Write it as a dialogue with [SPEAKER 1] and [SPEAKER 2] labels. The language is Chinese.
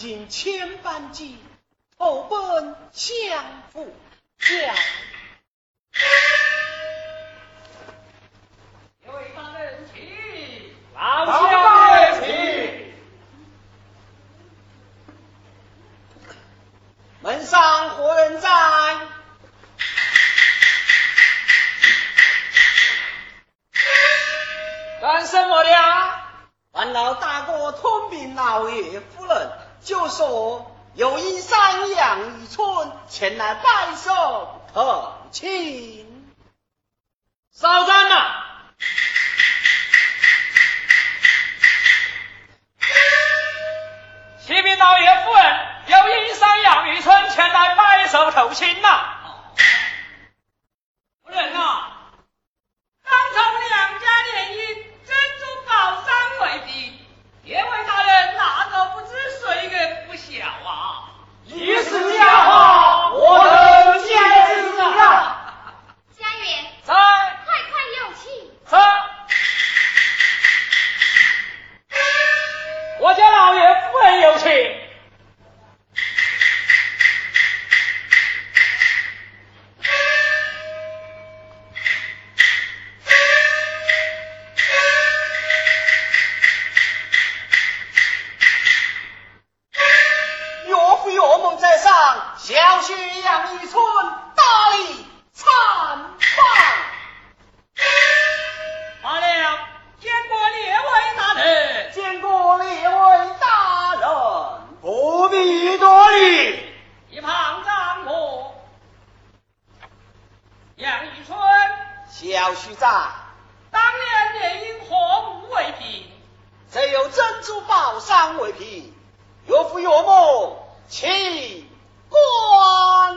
[SPEAKER 1] 尽千般计，投奔相府家。前来拜寿投亲。
[SPEAKER 2] 少张呐！启禀老爷夫人，有阴山杨渔村前来拜寿投亲呐。
[SPEAKER 3] 夫人啊，
[SPEAKER 1] 小婿在，
[SPEAKER 3] 当年联姻何物为凭？
[SPEAKER 1] 只有珍珠宝山为凭，岳父岳母请观